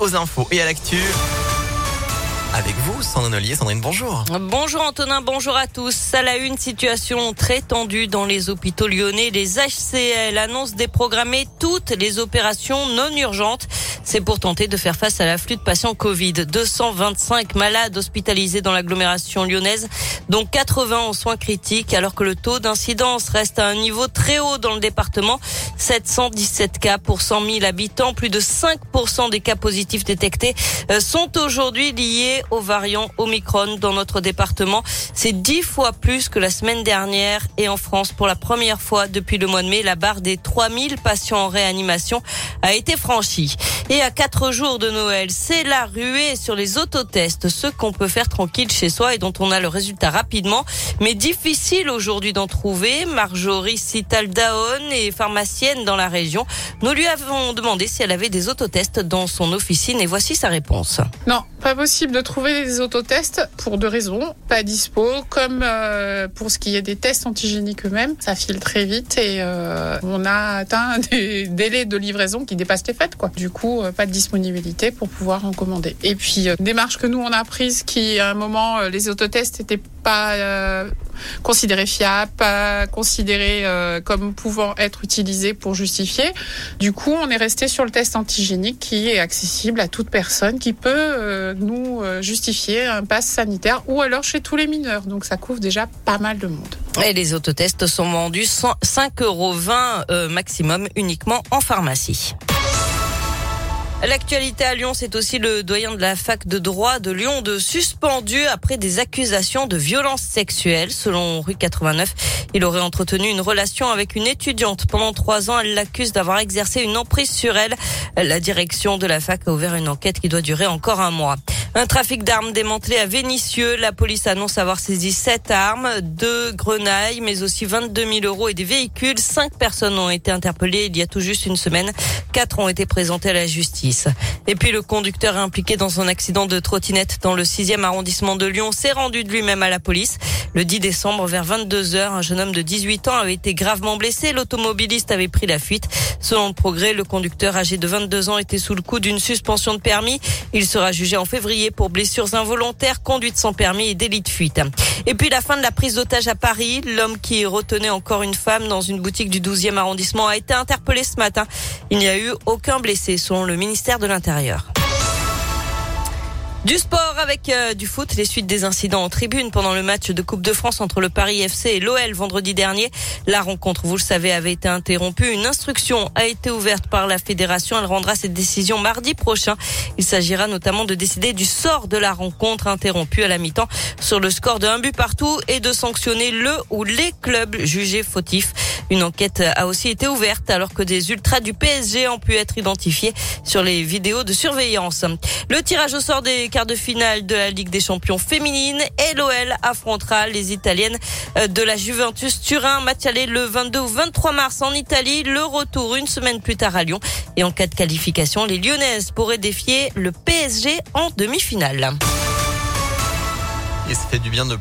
Aux infos et à l'actu. Avec vous, Sandrine Ollier. Sandrine, bonjour. Bonjour Antonin, bonjour à tous. À la une, situation très tendue dans les hôpitaux lyonnais. Les HCL annoncent déprogrammer toutes les opérations non urgentes. C'est pour tenter de faire face à l'afflux de patients Covid. 225 malades hospitalisés dans l'agglomération lyonnaise, dont 80 en soins critiques, alors que le taux d'incidence reste à un niveau très haut dans le département. 717 cas pour 100 000 habitants. Plus de 5% des cas positifs détectés euh, sont aujourd'hui liés au variant Omicron dans notre département. C'est dix fois plus que la semaine dernière. Et en France, pour la première fois depuis le mois de mai, la barre des 3000 patients en réanimation a été franchie. À quatre jours de Noël, c'est la ruée sur les autotests, ce qu'on peut faire tranquille chez soi et dont on a le résultat rapidement, mais difficile aujourd'hui d'en trouver. Marjorie Citaldaon est pharmacienne dans la région. Nous lui avons demandé si elle avait des autotests dans son officine et voici sa réponse. Non, pas possible de trouver des autotests pour deux raisons. Pas dispo, comme euh, pour ce qui est des tests antigéniques eux-mêmes, ça file très vite et euh, on a atteint des délais de livraison qui dépassent les fêtes. Du coup, euh, pas de disponibilité pour pouvoir en commander. Et puis, démarche que nous on a prise qui, à un moment, les autotests n'étaient pas considérés fiables, pas considérés comme pouvant être utilisés pour justifier. Du coup, on est resté sur le test antigénique qui est accessible à toute personne qui peut nous justifier un pass sanitaire ou alors chez tous les mineurs. Donc ça couvre déjà pas mal de monde. Et les autotests sont vendus 5,20 euros euh, maximum uniquement en pharmacie. L'actualité à Lyon, c'est aussi le doyen de la fac de droit de Lyon de suspendu après des accusations de violence sexuelle. Selon rue 89, il aurait entretenu une relation avec une étudiante. Pendant trois ans, elle l'accuse d'avoir exercé une emprise sur elle. La direction de la fac a ouvert une enquête qui doit durer encore un mois. Un trafic d'armes démantelé à Vénissieux. La police annonce avoir saisi sept armes, deux grenailles, mais aussi 22 000 euros et des véhicules. Cinq personnes ont été interpellées il y a tout juste une semaine. Quatre ont été présentées à la justice. Et puis le conducteur impliqué dans un accident de trottinette dans le 6e arrondissement de Lyon s'est rendu de lui-même à la police. Le 10 décembre, vers 22 heures, un jeune homme de 18 ans avait été gravement blessé. L'automobiliste avait pris la fuite. Selon le progrès, le conducteur âgé de 22 ans était sous le coup d'une suspension de permis. Il sera jugé en février pour blessures involontaires, conduite sans permis et délit de fuite. Et puis la fin de la prise d'otage à Paris. L'homme qui retenait encore une femme dans une boutique du 12e arrondissement a été interpellé ce matin. Il n'y a eu aucun blessé selon le ministère de l'Intérieur. Du sport avec euh, du foot, les suites des incidents en tribune pendant le match de Coupe de France entre le Paris FC et l'OL vendredi dernier. La rencontre, vous le savez, avait été interrompue. Une instruction a été ouverte par la fédération. Elle rendra cette décision mardi prochain. Il s'agira notamment de décider du sort de la rencontre interrompue à la mi-temps sur le score de un but partout et de sanctionner le ou les clubs jugés fautifs. Une enquête a aussi été ouverte alors que des ultras du PSG ont pu être identifiés sur les vidéos de surveillance. Le tirage au sort des quart de finale de la Ligue des champions féminines et l'OL affrontera les Italiennes euh, de la Juventus Turin. Match aller le 22 ou 23 mars en Italie. Le retour une semaine plus tard à Lyon. Et en cas de qualification, les Lyonnaises pourraient défier le PSG en demi-finale. Et ça du bien de